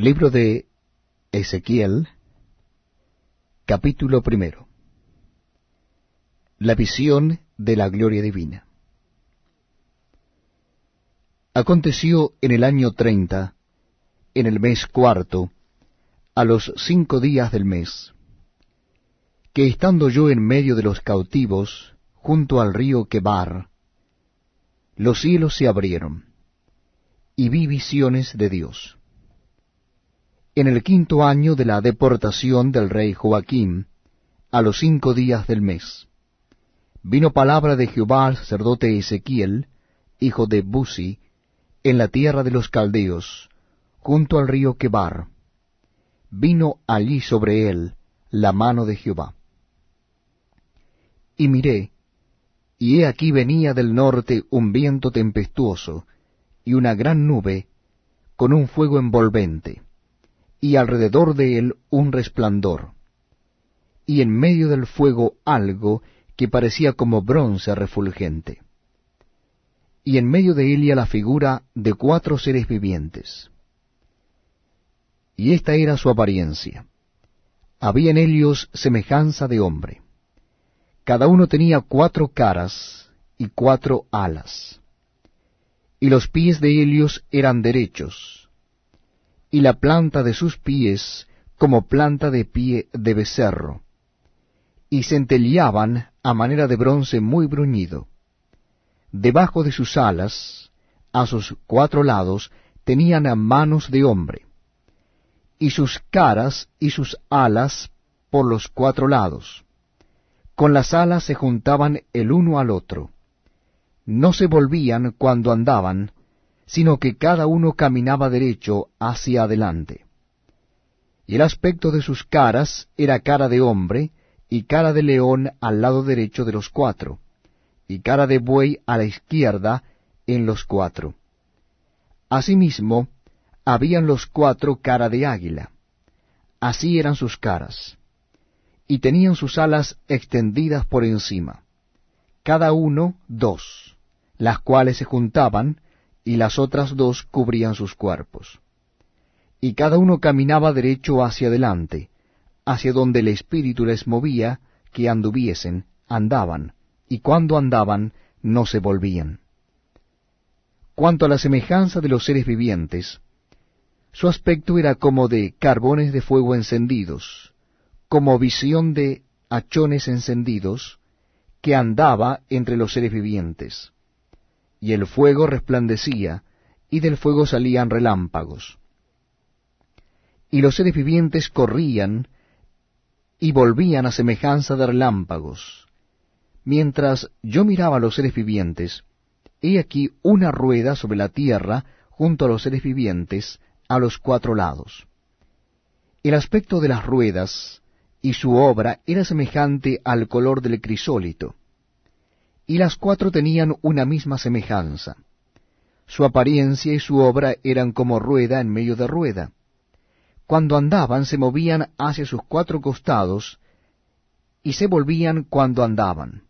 Libro de Ezequiel, capítulo primero. La visión de la gloria divina. Aconteció en el año treinta, en el mes cuarto, a los cinco días del mes, que estando yo en medio de los cautivos, junto al río Quebar, los cielos se abrieron, y vi visiones de Dios en el quinto año de la deportación del rey Joaquín, a los cinco días del mes. Vino palabra de Jehová al sacerdote Ezequiel, hijo de Buzi, en la tierra de los caldeos, junto al río Quebar. Vino allí sobre él la mano de Jehová. Y miré, y he aquí venía del norte un viento tempestuoso, y una gran nube, con un fuego envolvente y alrededor de él un resplandor, y en medio del fuego algo que parecía como bronce refulgente, y en medio de ella la figura de cuatro seres vivientes. Y esta era su apariencia. Había en ellos semejanza de hombre. Cada uno tenía cuatro caras y cuatro alas. Y los pies de ellos eran derechos, y la planta de sus pies como planta de pie de becerro, y centelleaban a manera de bronce muy bruñido. Debajo de sus alas, a sus cuatro lados, tenían manos de hombre, y sus caras y sus alas por los cuatro lados. Con las alas se juntaban el uno al otro. No se volvían cuando andaban, sino que cada uno caminaba derecho hacia adelante. Y el aspecto de sus caras era cara de hombre, y cara de león al lado derecho de los cuatro, y cara de buey a la izquierda en los cuatro. Asimismo, habían los cuatro cara de águila. Así eran sus caras. Y tenían sus alas extendidas por encima, cada uno dos, las cuales se juntaban, y las otras dos cubrían sus cuerpos. Y cada uno caminaba derecho hacia adelante, hacia donde el Espíritu les movía que anduviesen, andaban, y cuando andaban no se volvían. Cuanto a la semejanza de los seres vivientes, su aspecto era como de carbones de fuego encendidos, como visión de hachones encendidos, que andaba entre los seres vivientes y el fuego resplandecía, y del fuego salían relámpagos. Y los seres vivientes corrían y volvían a semejanza de relámpagos. Mientras yo miraba a los seres vivientes, he aquí una rueda sobre la tierra junto a los seres vivientes a los cuatro lados. El aspecto de las ruedas y su obra era semejante al color del crisólito y las cuatro tenían una misma semejanza. Su apariencia y su obra eran como rueda en medio de rueda. Cuando andaban se movían hacia sus cuatro costados, y se volvían cuando andaban.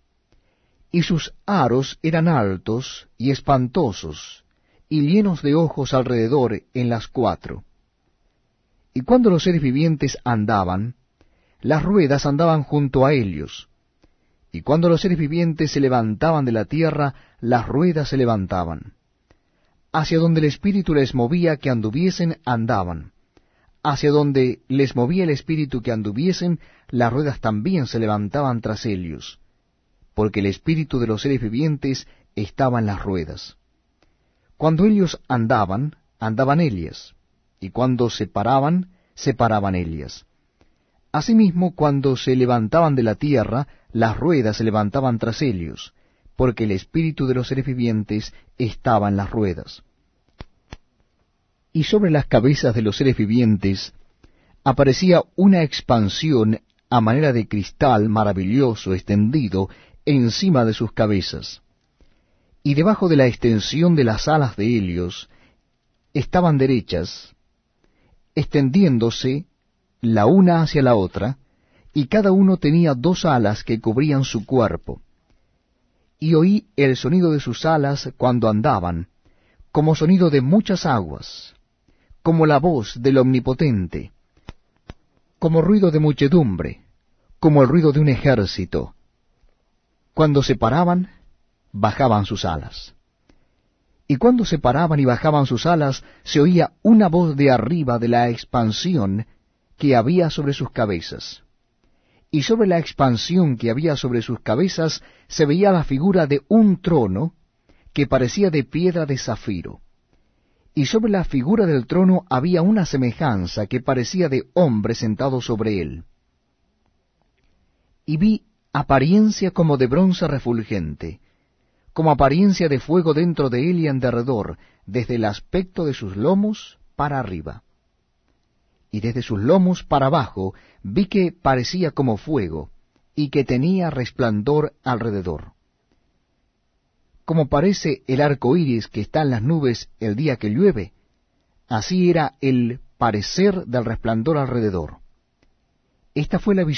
Y sus aros eran altos y espantosos, y llenos de ojos alrededor en las cuatro. Y cuando los seres vivientes andaban, las ruedas andaban junto a ellos, y cuando los seres vivientes se levantaban de la tierra, las ruedas se levantaban. Hacia donde el Espíritu les movía que anduviesen, andaban. Hacia donde les movía el Espíritu que anduviesen, las ruedas también se levantaban tras ellos, porque el Espíritu de los seres vivientes estaba en las ruedas. Cuando ellos andaban, andaban ellas, y cuando se paraban, se paraban ellas. Asimismo, cuando se levantaban de la tierra, las ruedas se levantaban tras ellos, porque el espíritu de los seres vivientes estaba en las ruedas. Y sobre las cabezas de los seres vivientes aparecía una expansión a manera de cristal maravilloso extendido encima de sus cabezas. Y debajo de la extensión de las alas de Helios estaban derechas, extendiéndose la una hacia la otra, y cada uno tenía dos alas que cubrían su cuerpo. Y oí el sonido de sus alas cuando andaban, como sonido de muchas aguas, como la voz del Omnipotente, como ruido de muchedumbre, como el ruido de un ejército. Cuando se paraban, bajaban sus alas. Y cuando se paraban y bajaban sus alas, se oía una voz de arriba de la expansión que había sobre sus cabezas. Y sobre la expansión que había sobre sus cabezas se veía la figura de un trono que parecía de piedra de zafiro. Y sobre la figura del trono había una semejanza que parecía de hombre sentado sobre él. Y vi apariencia como de bronce refulgente, como apariencia de fuego dentro de él y en derredor, desde el aspecto de sus lomos para arriba. Y desde sus lomos para abajo vi que parecía como fuego, y que tenía resplandor alrededor. Como parece el arco iris que está en las nubes el día que llueve, así era el parecer del resplandor alrededor. Esta fue la